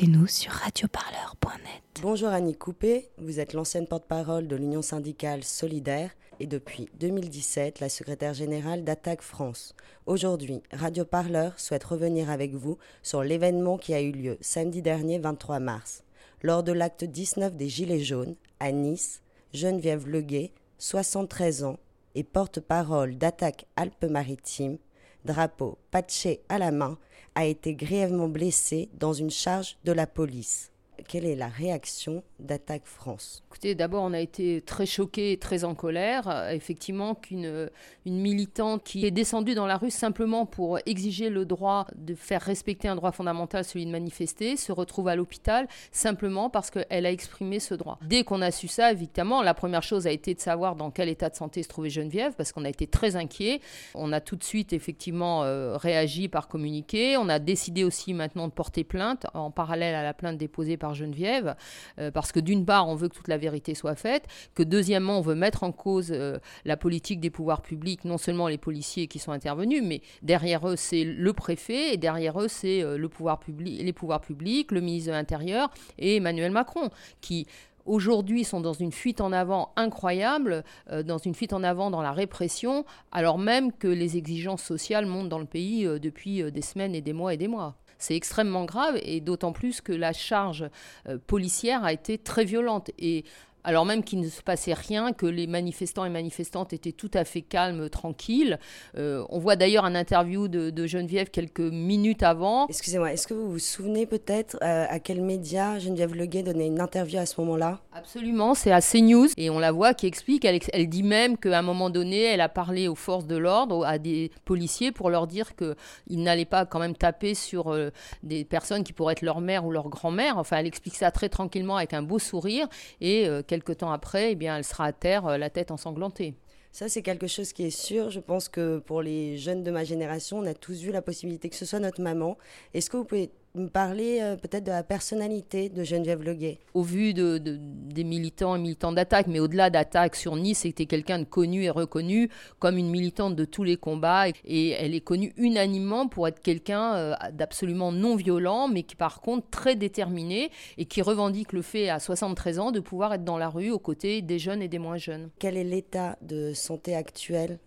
Écoutez-nous sur radioparleur.net. Bonjour Annie Coupé, vous êtes l'ancienne porte-parole de l'Union syndicale solidaire et depuis 2017 la secrétaire générale d'Attaque France. Aujourd'hui, Radio Parleur souhaite revenir avec vous sur l'événement qui a eu lieu samedi dernier 23 mars. Lors de l'acte 19 des Gilets jaunes, à Nice, Geneviève Leguet, 73 ans, et porte-parole d'Attaque Alpes-Maritimes, drapeau patché à la main, a été grièvement blessée dans une charge de la police quelle est la réaction d'Attaque France? Écoutez, d'abord, on a été très choqués, très en colère. Euh, effectivement, qu'une une militante qui est descendue dans la rue simplement pour exiger le droit de faire respecter un droit fondamental, celui de manifester, se retrouve à l'hôpital simplement parce qu'elle a exprimé ce droit. Dès qu'on a su ça, évidemment, la première chose a été de savoir dans quel état de santé se trouvait Geneviève, parce qu'on a été très inquiets. On a tout de suite, effectivement, euh, réagi par communiqué. On a décidé aussi maintenant de porter plainte en parallèle à la plainte déposée par Geneviève, euh, parce que d'une part, on veut que toute la vérité soit faite, que deuxièmement, on veut mettre en cause euh, la politique des pouvoirs publics, non seulement les policiers qui sont intervenus, mais derrière eux, c'est le préfet, et derrière eux, c'est euh, les pouvoirs publics, le ministre de l'Intérieur et Emmanuel Macron, qui aujourd'hui sont dans une fuite en avant incroyable, dans une fuite en avant dans la répression, alors même que les exigences sociales montent dans le pays depuis des semaines et des mois et des mois. C'est extrêmement grave et d'autant plus que la charge euh, policière a été très violente. Et alors même qu'il ne se passait rien, que les manifestants et manifestantes étaient tout à fait calmes, tranquilles. Euh, on voit d'ailleurs un interview de, Geneviève quelques minutes avant. Excusez-moi, est-ce que vous vous souvenez peut-être euh, à quel média Geneviève Leguet donnait une interview à ce moment-là? Absolument, c'est à CNews et on la voit qui explique, elle, elle dit même qu'à un moment donné, elle a parlé aux forces de l'ordre, à des policiers pour leur dire qu'ils n'allaient pas quand même taper sur euh, des personnes qui pourraient être leur mère ou leur grand-mère. Enfin, elle explique ça très tranquillement avec un beau sourire et quelques temps après, eh bien, elle sera à terre, euh, la tête ensanglantée. Ça, c'est quelque chose qui est sûr. Je pense que pour les jeunes de ma génération, on a tous vu la possibilité que ce soit notre maman. Est-ce que vous pouvez me parler euh, peut-être de la personnalité de Geneviève Leguet Au vu de, des militants et militants d'attaque, mais au-delà d'attaque sur Nice, c'était quelqu'un de connu et reconnu comme une militante de tous les combats. Et elle est connue unanimement pour être quelqu'un euh, d'absolument non violent, mais qui par contre très déterminé et qui revendique le fait à 73 ans de pouvoir être dans la rue aux côtés des jeunes et des moins jeunes. Quel est l'état de santé actuel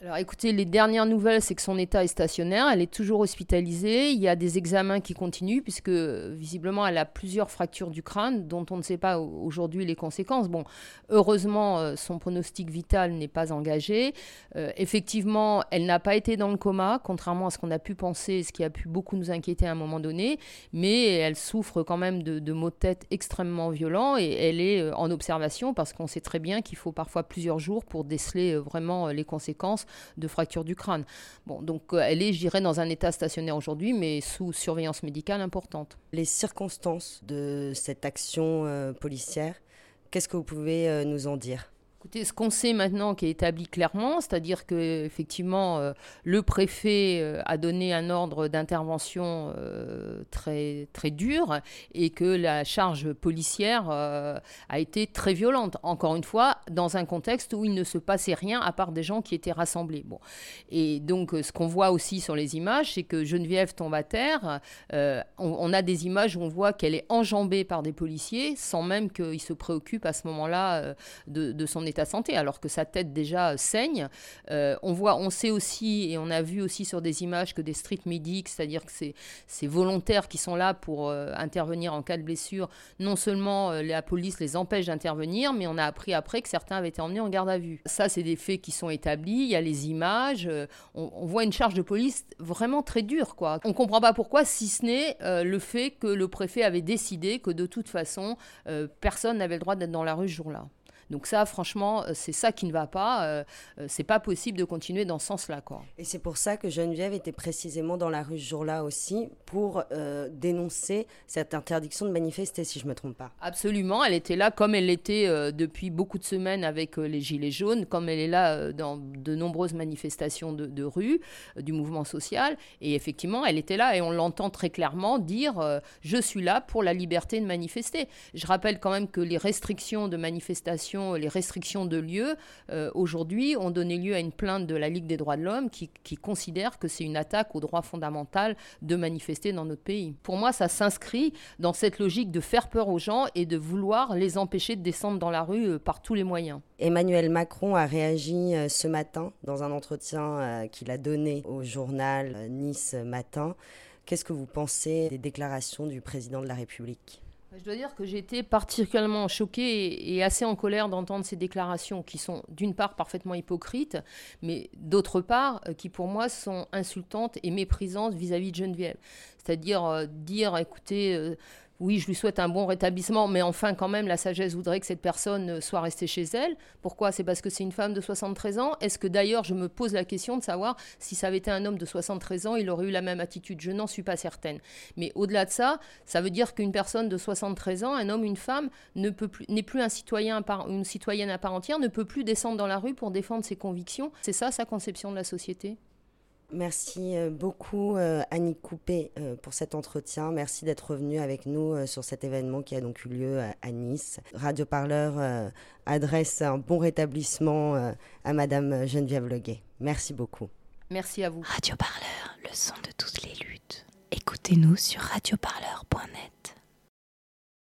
Alors écoutez, les dernières nouvelles, c'est que son état est stationnaire, elle est toujours hospitalisée, il y a des examens qui continuent, puisque visiblement elle a plusieurs fractures du crâne dont on ne sait pas aujourd'hui les conséquences. Bon, heureusement, euh, son pronostic vital n'est pas engagé. Euh, effectivement, elle n'a pas été dans le coma, contrairement à ce qu'on a pu penser, ce qui a pu beaucoup nous inquiéter à un moment donné, mais elle souffre quand même de, de maux de tête extrêmement violents et elle est euh, en observation parce qu'on sait très bien qu'il faut parfois plusieurs jours pour déceler euh, les conséquences de fracture du crâne. Bon, donc euh, elle est, je dirais, dans un état stationnaire aujourd'hui, mais sous surveillance médicale importante. Les circonstances de cette action euh, policière, qu'est-ce que vous pouvez nous en dire? Écoutez, ce qu'on sait maintenant qui est établi clairement, c'est-à-dire que effectivement euh, le préfet euh, a donné un ordre d'intervention euh, très très dur et que la charge policière a été très violente. Encore une fois, dans un contexte où il ne se passait rien à part des gens qui étaient rassemblés. Bon, et donc ce qu'on voit aussi sur les images, c'est que Geneviève tombe à terre. On, a des images où on voit qu'elle est enjambée par des policiers sans même qu'ils se préoccupent à ce moment-là de, de son état santé, alors que sa tête déjà saigne. Euh, on voit, on sait aussi, et on a vu aussi sur des images que des street medics, c'est-à-dire que ces volontaires qui sont là pour euh, intervenir en cas de blessure, non seulement euh, la police les empêche d'intervenir, mais on a appris après que certains avaient été emmenés en garde à vue. Ça, c'est des faits qui sont établis, il y a les images, on, on, voit une charge de police vraiment très dure, quoi. On comprend pas pourquoi, si ce n'est le fait que le préfet avait décidé que de toute façon, personne n'avait le droit d'être dans la rue ce jour-là. Donc ça, franchement, euh, c'est ça qui ne va pas. Euh, euh, c'est pas possible de continuer dans ce sens-là, quoi. Et c'est pour ça que Geneviève était précisément dans la rue ce jour-là aussi pour dénoncer cette interdiction de manifester, si je me trompe pas. Absolument, elle était là comme elle l'était depuis beaucoup de semaines avec les Gilets jaunes, comme elle est là dans de nombreuses manifestations de, de rue du mouvement social. Et effectivement, elle était là et on l'entend très clairement dire je suis là pour la liberté de manifester. Je rappelle quand même que les restrictions de manifestation les restrictions de lieu, aujourd'hui, ont donné lieu à une plainte de la Ligue des droits de l'homme qui, considère que c'est une attaque au droit fondamental de manifester dans notre pays. Pour moi, ça s'inscrit dans cette logique de faire peur aux gens et de vouloir les empêcher de descendre dans la rue par tous les moyens. Emmanuel Macron a réagi ce matin dans un entretien qu'il a donné au journal Nice Matin. Qu'est-ce que vous pensez des déclarations du président de la République? Je dois dire que j'ai été particulièrement choquée et assez en colère d'entendre ces déclarations qui sont d'une part parfaitement hypocrites, mais d'autre part euh, qui pour moi sont insultantes et méprisantes vis-à-vis de Geneviève. C'est-à-dire euh, dire, écoutez, euh, oui, je lui souhaite un bon rétablissement, mais enfin, quand même, la sagesse voudrait que cette personne euh, soit restée chez elle. Pourquoi? C'est parce que c'est une femme de 73 ans Est-ce que d'ailleurs, je me pose la question de savoir si ça avait été un homme de 73 ans, il aurait eu la même attitude? Je n'en suis pas certaine. Mais au-delà de ça, ça veut dire qu'une personne de 73 ans, un homme, une femme, n'est plus un citoyen une citoyenne à part entière, ne peut plus descendre dans la rue pour défendre ses convictions. C'est ça sa conception de la société? Merci euh, beaucoup euh, Annie Coupé euh, pour cet entretien. Merci d'être revenue avec nous sur cet événement qui a donc eu lieu à Nice. Radio Parleur adresse un bon rétablissement à Madame Geneviève Leguet. Merci beaucoup. Merci à vous. Radio Parleur, le son de toutes les luttes. Écoutez-nous sur radioparleur.net.